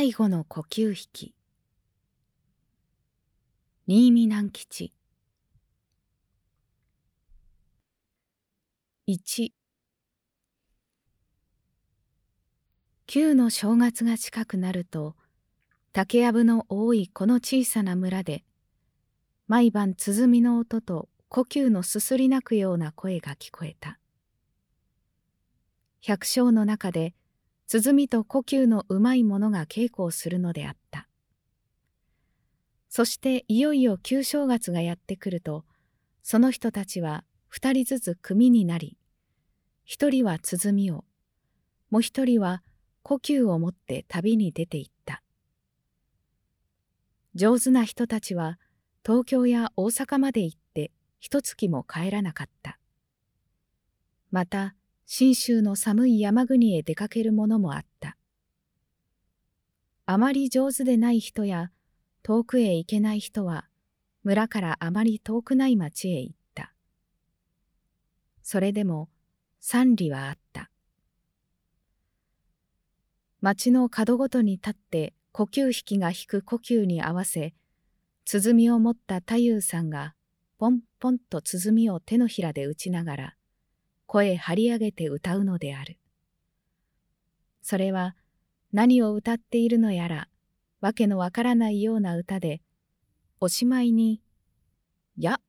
最後の呼吸引新見南吉。1旧の正月が近くなると竹やぶの多いこの小さな村で毎晩鼓の音と呼吸のすすり泣くような声が聞こえた。百姓の中で鼓と呼吸のうまい者が稽古をするのであった。そしていよいよ旧正月がやってくるとその人たちは二人ずつ組になり一人は鼓をもう一人は呼吸を持って旅に出て行った。上手な人たちは東京や大阪まで行って一月も帰らなかった。また信州の寒い山国へ出かけるものもあった。あまり上手でない人や遠くへ行けない人は村からあまり遠くない町へ行った。それでも賛理はあった。町の角ごとに立って呼吸引きが引く呼吸に合わせ、鼓を持った太夫さんがポンポンと鼓を手のひらで打ちながら、声張り上げて歌うのである。それは何を歌っているのやら、わけのわからないような歌で、おしまいに、や、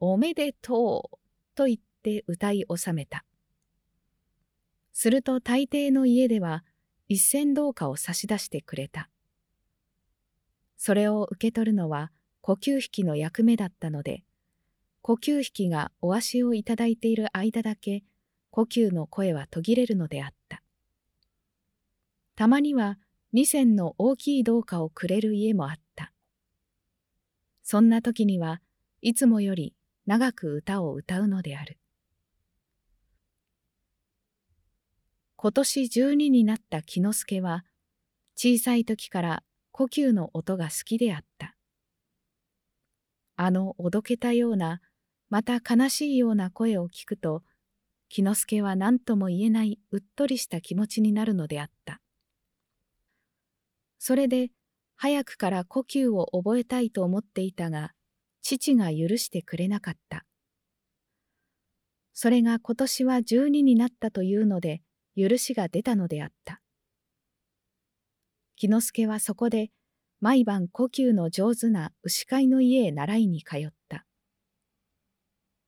おめでとうと言って歌い収めた。すると大抵の家では一銭銅貨を差し出してくれた。それを受け取るのは呼吸引きの役目だったので、呼吸引きがお足をいただいている間だけ呼吸の声は途切れるのであった。たまには二銭の大きい銅貨をくれる家もあった。そんな時にはいつもより長く歌を歌うのである。今年十二になった木之助は小さい時から呼吸の音が好きであった。あのおどけたようなまた悲しいような声を聞くと、木之助は何とも言えないうっとりした気持ちになるのであった。それで、早くから呼吸を覚えたいと思っていたが、父が許してくれなかった。それが今年は十二になったというので、許しが出たのであった。木之助はそこで、毎晩呼吸の上手な牛飼いの家へ習いに通った。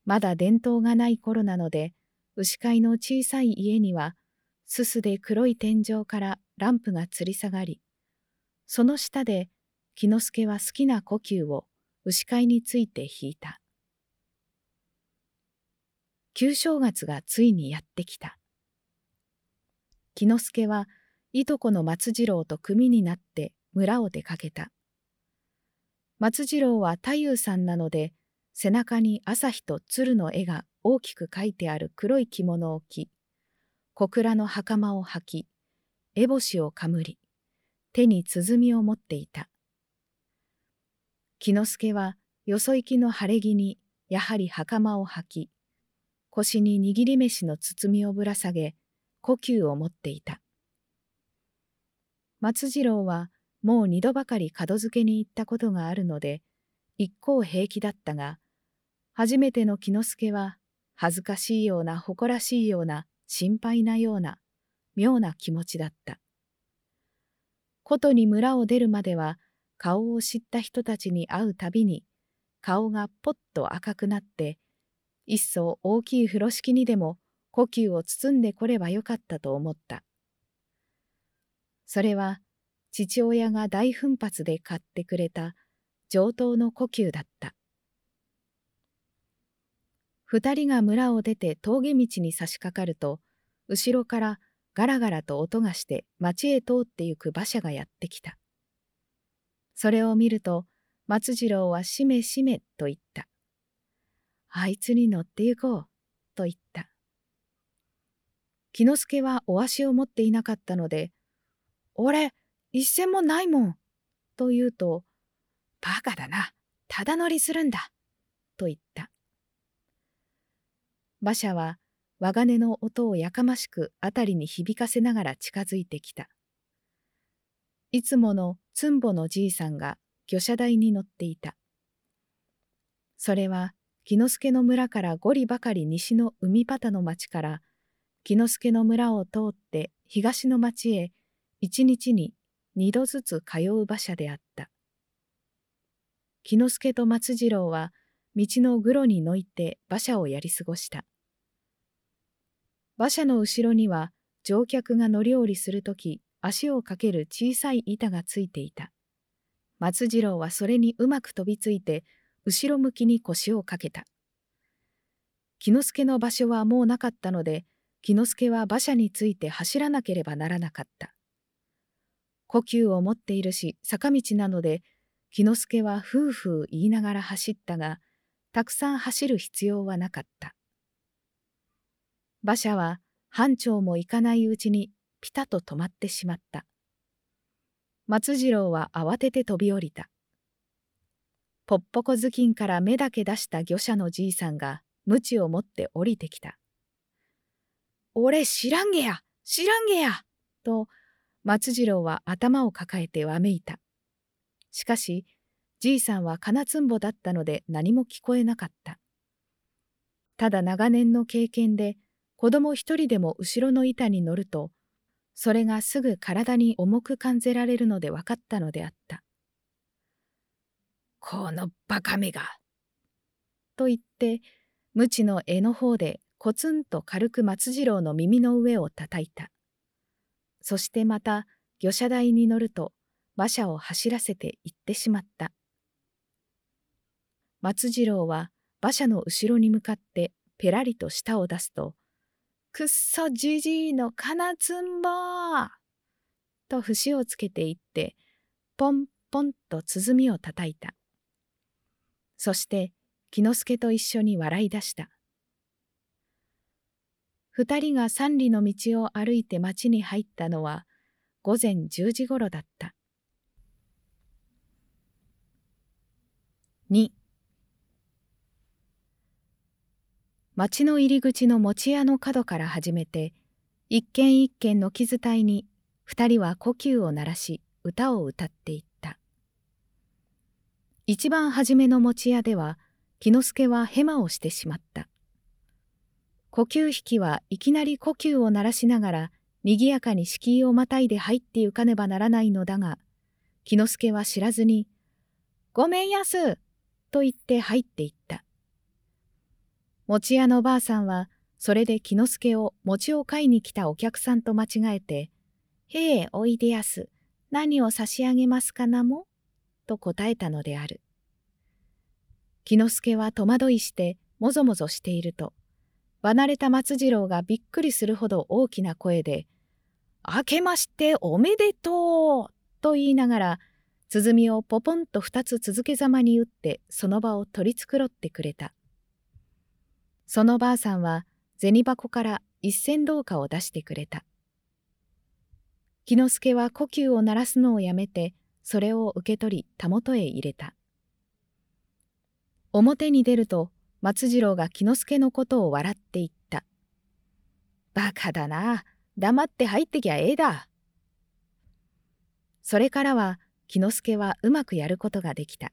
まだ伝統がない頃なので、牛飼いの小さい家には、すすで黒い天井からランプが吊り下がり、その下で木之助は好きな呼吸を牛飼いについて弾いた。旧正月がついにやってきた。木之助はいとこの松次郎と組になって村を出かけた。松次郎は太夫さんなので背中に朝日と鶴の絵が大きく描いてある黒い着物を着、小倉の袴を履き、烏帽子をかむり、手に鼓を持っていた。木之助はよそ行きの晴れ着にやはり袴を履き、腰に握り飯の包みをぶら下げ、呼吸を持っていた。松次郎はもう二度ばかり門付けに行ったことがあるので、一向平気だったが、初めての木之助は、恥ずかしいような誇らしいような心配なような妙な気持ちだった。ことに村を出るまでは顔を知った人たちに会うたびに顔がぽっと赤くなって一層大きい風呂敷にでも呼吸を包んでこればよかったと思った。それは父親が大奮発で買ってくれた上等の呼吸だった。二人が村を出て峠道に差し掛かると、後ろからガラガラと音がして町へ通ってゆく馬車がやってきた。それを見ると、松次郎はしめしめと言った。あいつに乗って行こう、と言った。木之助はお足を持っていなかったので、俺、一銭もないもん、と言うと、バカだな、ただ乗りするんだ、と言った。馬車は和金の音をやかましく辺りに響かせながら近づいてきた。いつものつんぼのじいさんが魚車台に乗っていた。それは木之助の村から五里ばかり西の海端の町から木之助の村を通って東の町へ一日に二度ずつ通う馬車であった。木之助と松次郎は道のぐろにのいて馬車をやり過ごした。馬車の後ろには乗客が乗り降りするとき足をかける小さい板がついていた。松次郎はそれにうまく飛びついて後ろ向きに腰をかけた。木之助の場所はもうなかったので木之助は馬車について走らなければならなかった。呼吸を持っているし坂道なので木之助はふうふう言いながら走ったがたくさん走る必要はなかった。馬車は班長も行かないうちにピタと止まってしまった。松次郎は慌てて飛び降りた。ぽっぽこ頭巾から目だけ出した漁者のじいさんが鞭を持って降りてきた。俺知らんげや知らんげやと松次郎は頭を抱えてわめいた。しかしじいさんは金つんぼだったので何も聞こえなかった。ただ長年の経験で子供一人でも後ろの板に乗るとそれがすぐ体に重く感じられるので分かったのであった。このバカめがと言って無知の柄の方でコツンと軽く松次郎の耳の上を叩いた。そしてまた魚車台に乗ると馬車を走らせて行ってしまった。松次郎は馬車の後ろに向かってペラリと舌を出すと、くっそじじいの金つんぼと節をつけていって、ポンポンと鼓をたたいた。そして木之助と一緒に笑い出した。二人が三里の道を歩いて町に入ったのは午前十時ごろだった。2町の入り口の餅屋の角から始めて一軒一軒の気伝いに二人は呼吸を鳴らし歌を歌っていった一番初めの餅屋では木之助はヘマをしてしまった呼吸引きはいきなり呼吸を鳴らしながらにぎやかに敷居をまたいで入ってゆかねばならないのだが、木之助は知らずに、ごめんやすと言って入っていった。餅屋のばあさんは、それで木之助を餅を買いに来たお客さんと間違えて、へえ、おいでやす、何を差し上げますかなも？と答えたのである。木之助は戸惑いしてもぞもぞしていると、離れた松次郎がびっくりするほど大きな声で、明けましておめでとうと言いながら、鼓をポポンと二つ続けざまに打ってその場を取り繕ってくれた。そのばあさんは銭箱から一銭銅貨を出してくれた。木之助は呼吸を鳴らすのをやめて、それを受け取りたもとへ入れた。表に出ると松次郎が木之助のことを笑って言った。バカだな。黙って入ってきゃええだ。それからは木之助はうまくやることができた。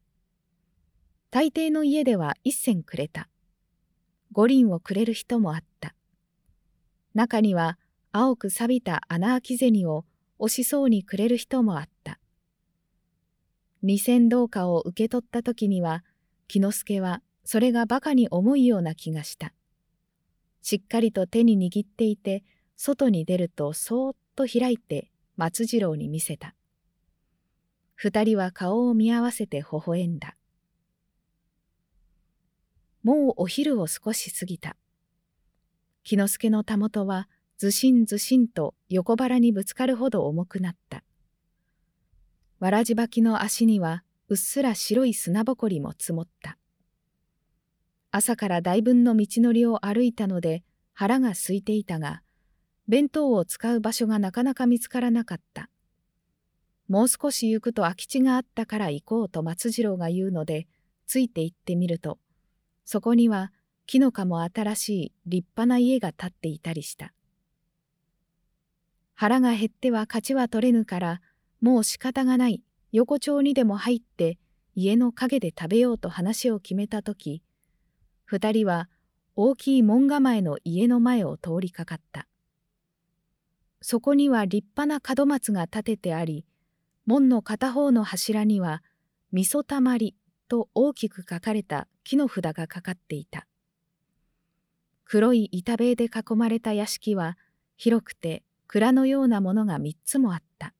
大抵の家では一銭くれた。五輪をくれる人もあった。中には青く錆びた穴あき銭を押しそうにくれる人もあった。二銭銅貨を受け取った時には木之助はそれが馬鹿に重いような気がした。しっかりと手に握っていて、外に出るとそーっと開いて松次郎に見せた。二人は顔を見合わせて微笑んだ。もうお昼を少し過ぎた。木之助のたもとはずしんずしんと横腹にぶつかるほど重くなった。わらじ履きの足にはうっすら白い砂ぼこりも積もった。朝から大分の道のりを歩いたので腹が空いていたが、弁当を使う場所がなかなか見つからなかった。もう少し行くと空き地があったから行こうと松次郎が言うので、ついて行ってみると、そこには木の葉も新しい立派な家が建っていたりした。腹が減っては勝ちは取れぬから、もう仕方がない、横丁にでも入って家の陰で食べようと話を決めたとき、二人は大きい門構えの家の前を通りかかった。そこには立派な門松が立ててあり、門の片方の柱には、味噌たまりと大きく書かれた木の札がかかっていた。黒い板塀で囲まれた屋敷は、広くて蔵のようなものが三つもあった。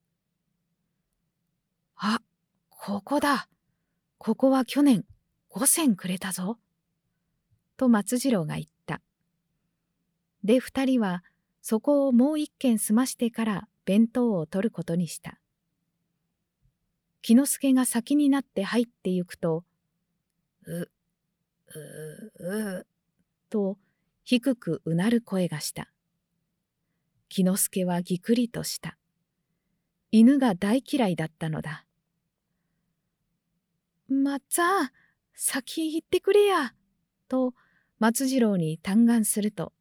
あ、ここだ。ここは去年五銭くれたぞ。と松次郎が言った。で二人はそこをもう一軒済ましてから弁当を取ることにした。木之助が先になって入ってゆくと、う、う、う、と低くうなる声がした。木之助はぎくりとした。犬が大嫌いだったのだ。まっつぁん、先行ってくれや、と松次郎に嘆願すると、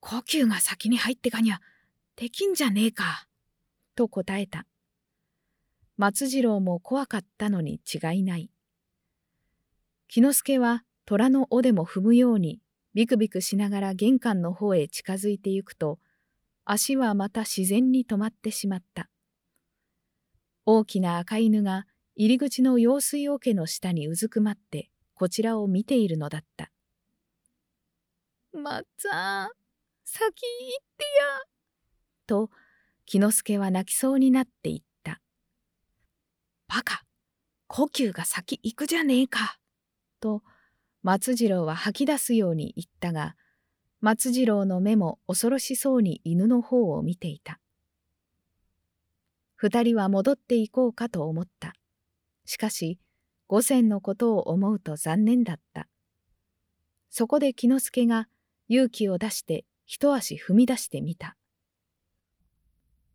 呼吸が先に入ってかにゃ、できんじゃねえか、と答えた。松次郎も怖かったのに違いない。木之助は虎の尾でも踏むようにビクビクしながら玄関の方へ近づいてゆくと、足はまた自然に止まってしまった。大きな赤犬が入り口の用水桶の下にうずくまってこちらを見ているのだった。まっつぁん、先行ってや。と、木之助は泣きそうになって言った。バカ、呼吸が先行くじゃねえか。と、松次郎は吐き出すように言ったが、松次郎の目も恐ろしそうに犬の方を見ていた。二人は戻っていこうかと思った。しかし、五千のことを思うと残念だった。そこで木之助が勇気を出して一足踏み出してみた。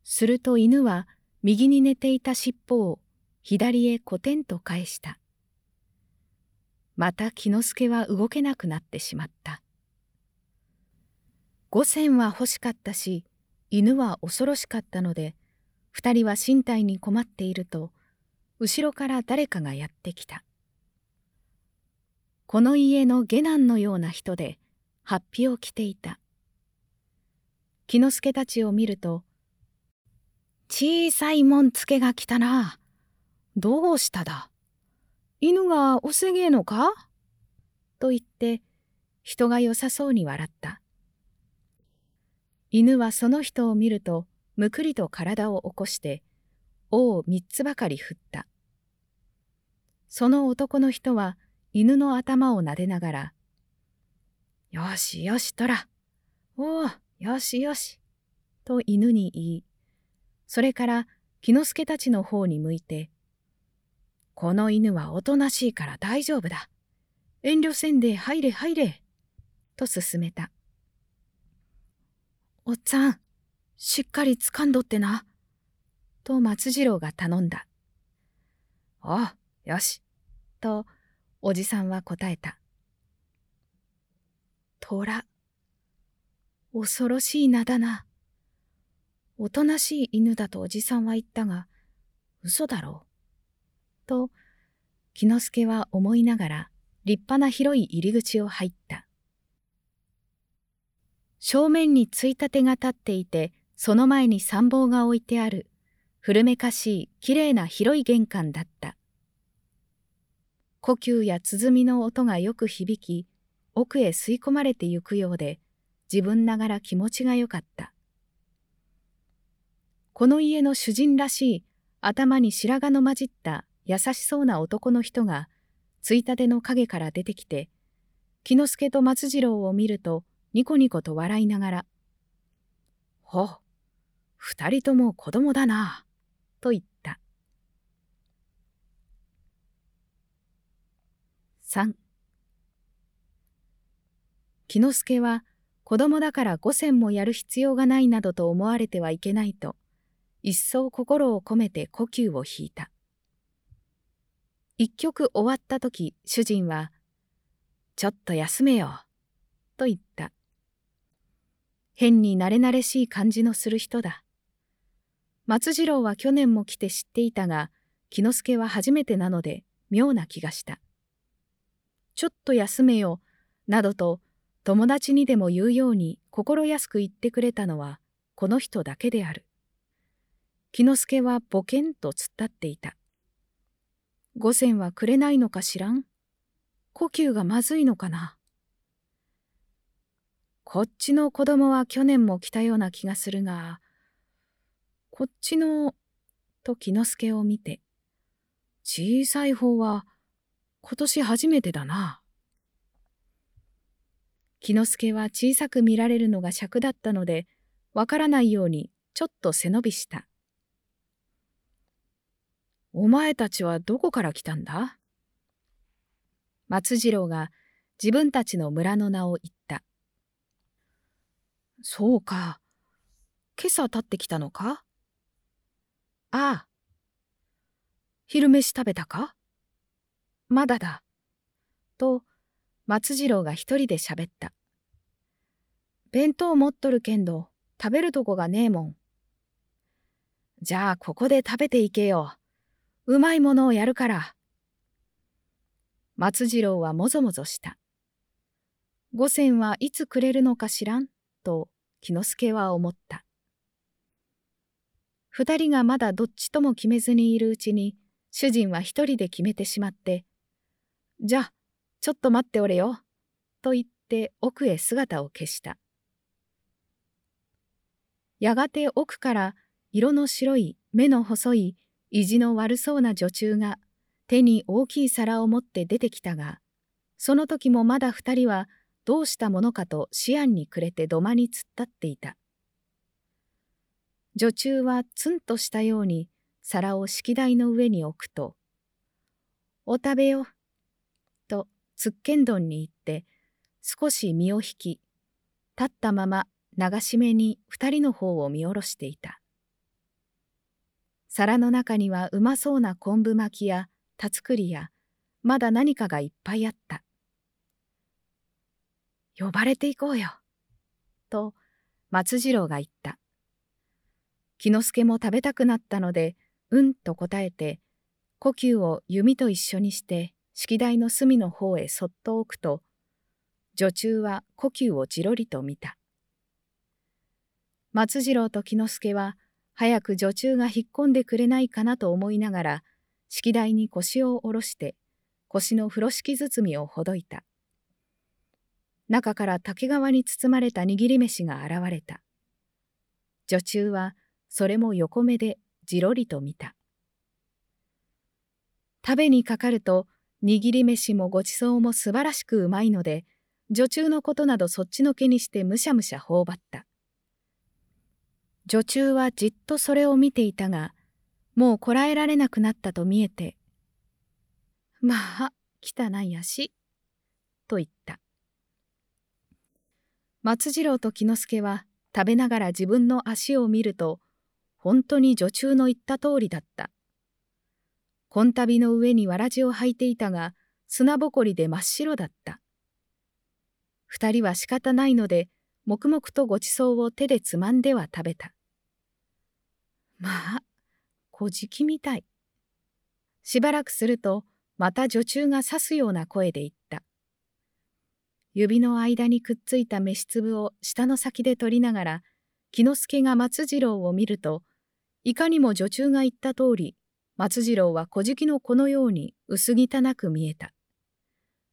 すると犬は右に寝ていた尻尾を左へコテンと返した。また木之助は動けなくなってしまった。五千は欲しかったし、犬は恐ろしかったので、二人は身体に困っていると、後ろから誰かがやってきた。この家の下男のような人で、法被を着ていた。木之助たちを見ると、小さいもんつけが来たな。どうしただ？犬がおせげえのか？と言って、人が良さそうに笑った。犬はその人を見るとむくりと体を起こして尾を三つばかり振った。その男の人は犬の頭を撫でながら「よしよしとらおおよしよし」と犬に言いそれから木之助たちの方に向いて「この犬はおとなしいから大丈夫だ遠慮せんで入れ入れ」と勧めた。おっちゃん、しっかり掴んどってな。と松次郎が頼んだ。おう、よし。と、おじさんは答えた。虎。恐ろしい名だな。おとなしい犬だとおじさんは言ったが、嘘だろう。と、木之助は思いながら立派な広い入り口を入った。正面についたてが立っていて、その前に参謀が置いてある、古めかしいきれいな広い玄関だった。呼吸や鼓の音がよく響き、奥へ吸い込まれてゆくようで、自分ながら気持ちがよかった。この家の主人らしい頭に白髪の混じった優しそうな男の人が、ついたての影から出てきて、木之助と松次郎を見ると、ニコニコと笑いながら、ほ二人とも子供だな、と言った。三木之助は子供だから五銭もやる必要がないなどと思われてはいけないと、一層心を込めて呼吸を引いた。一曲終わった時、主人は、ちょっと休めよ、と言った。変に慣れ慣れしい感じのする人だ。松次郎は去年も来て知っていたが、木之助は初めてなので妙な気がした。ちょっと休めよ、などと友達にでも言うように心安く言ってくれたのはこの人だけである。木之助はぼけんと突っ立っていた。五銭はくれないのか知らん？呼吸がまずいのかな？こっちの子供は去年も来たような気がするが、こっちの、と木之助を見て、小さい方は今年初めてだな。木之助は小さく見られるのが尺だったので、わからないようにちょっと背伸びした。お前たちはどこから来たんだ？松次郎が自分たちの村の名を言った。そうか。今朝立ってきたのか？ああ。昼飯食べたか？まだだ。と、松次郎が一人で喋った。弁当持っとるけんど、食べるとこがねえもん。じゃあ、ここで食べていけよ。うまいものをやるから。松次郎はもぞもぞした。五銭はいつくれるのか知らんと木之助は思った。二人がまだどっちとも決めずにいるうちに、主人は一人で決めてしまって、じゃあ、ちょっと待っておれよ、と言って奥へ姿を消した。やがて奥から色の白い目の細い意地の悪そうな女中が手に大きい皿を持って出てきたが、その時もまだ二人はどうしたものかと思案に暮れて土間に突っ立っていた。女中はツンとしたように皿を式台の上に置くと、お食べよ、とつっけんどんに言って少し身を引き、立ったまま流し目に二人の方を見下ろしていた。皿の中にはうまそうな昆布巻きやたつくりやまだ何かがいっぱいあった。呼ばれていこうよ。と松次郎が言った。木之助も食べたくなったので、うんと答えて、呼吸を弓と一緒にして式台の隅の方へそっと置くと、女中は呼吸をじろりと見た。松次郎と木之助は、早く女中が引っ込んでくれないかなと思いながら、式台に腰を下ろして、腰の風呂敷包みをほどいた。中から竹川に包まれた握り飯が現れた。女中はそれも横目でじろりと見た。食べにかかると握り飯もごちそうも素晴らしくうまいので女中のことなどそっちのけにしてむしゃむしゃ頬張った。女中はじっとそれを見ていたがもうこらえられなくなったと見えて「まあ汚い足」と言った。松次郎と木之助は食べながら自分の足を見ると本当に女中の言った通りだった。紺旅の上にわらじを履いていたが砂ぼこりで真っ白だった。二人は仕方ないので黙々とごちそうを手でつまんでは食べた。まあ、小じみたい。しばらくするとまた女中が刺すような声で言った。指の間にくっついた飯粒を舌の先で取りながら、木之助が松次郎を見ると、いかにも女中が言った通り、松次郎は小じの子のように薄汚く見えた。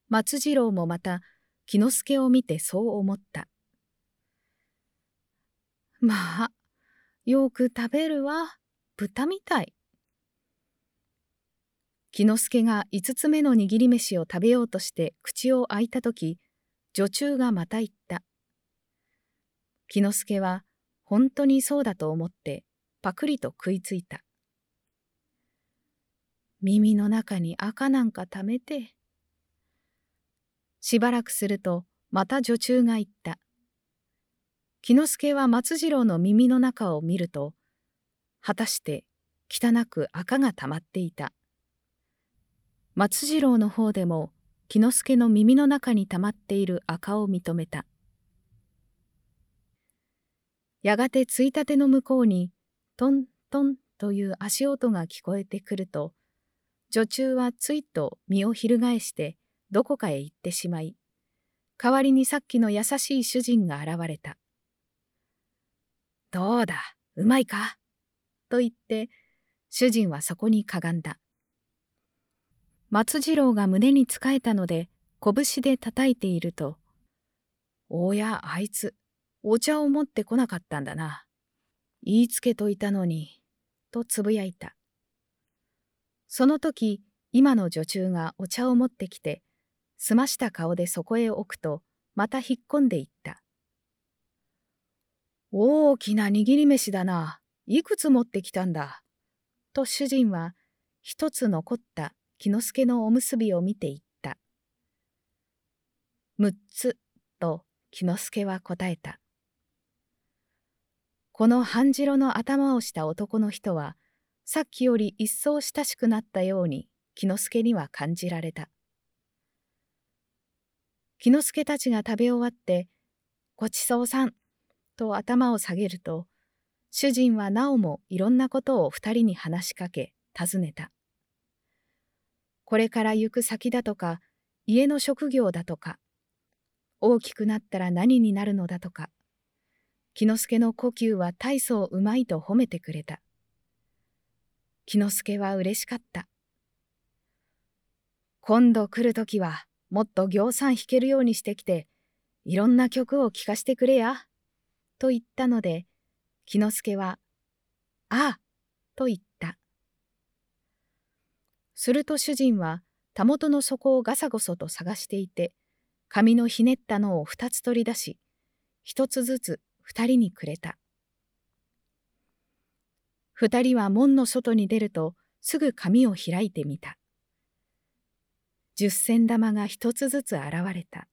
松次郎もまた木之助を見てそう思った。まあ、よく食べるわ、豚みたい。木之助が五つ目の握り飯を食べようとして口を開いたとき、女中がまた言った。木之助は本当にそうだと思ってパクリと食いついた。耳の中に赤なんか溜めて。しばらくするとまた女中が言った。木之助は松次郎の耳の中を見ると、果たして汚く赤が溜まっていた。松次郎の方でも木之助の耳の中に溜まっている赤を認めた。やがてついたての向こうに、トントンという足音が聞こえてくると、女中はついと身を翻してどこかへ行ってしまい、代わりにさっきの優しい主人が現れた。どうだ、うまいか？と言って、主人はそこにかがんだ。松次郎が胸につかえたので、拳で叩いていると、おや、あいつ、お茶を持ってこなかったんだな。言いつけといたのに、とつぶやいた。その時、今の女中がお茶を持ってきて、澄ました顔でそこへ置くと、また引っ込んでいった。大きな握り飯だな。いくつ持ってきたんだ？と主人は、一つ残った木之助のおむすびを見て言った。六つ、と木之助は答えた。この半白の頭をした男の人は、さっきより一層親しくなったように、木之助には感じられた。木之助たちが食べ終わって、ごちそうさん、と頭を下げると、主人はなおもいろんなことを二人に話しかけ、尋ねた。これから行く先だとか、家の職業だとか、大きくなったら何になるのだとか、木之助の呼吸は大層うまいと褒めてくれた。木之助は嬉しかった。今度来るときは、もっと行さん弾けるようにしてきて、いろんな曲を聴かしてくれや。と言ったので、木之助は、ああ、と言った。すると主人は、たもとの底をガサゴソと探していて、紙のひねったのを二つ取り出し、一つずつ二人にくれた。二人は門の外に出ると、すぐ紙を開いてみた。十銭玉が一つずつ現れた。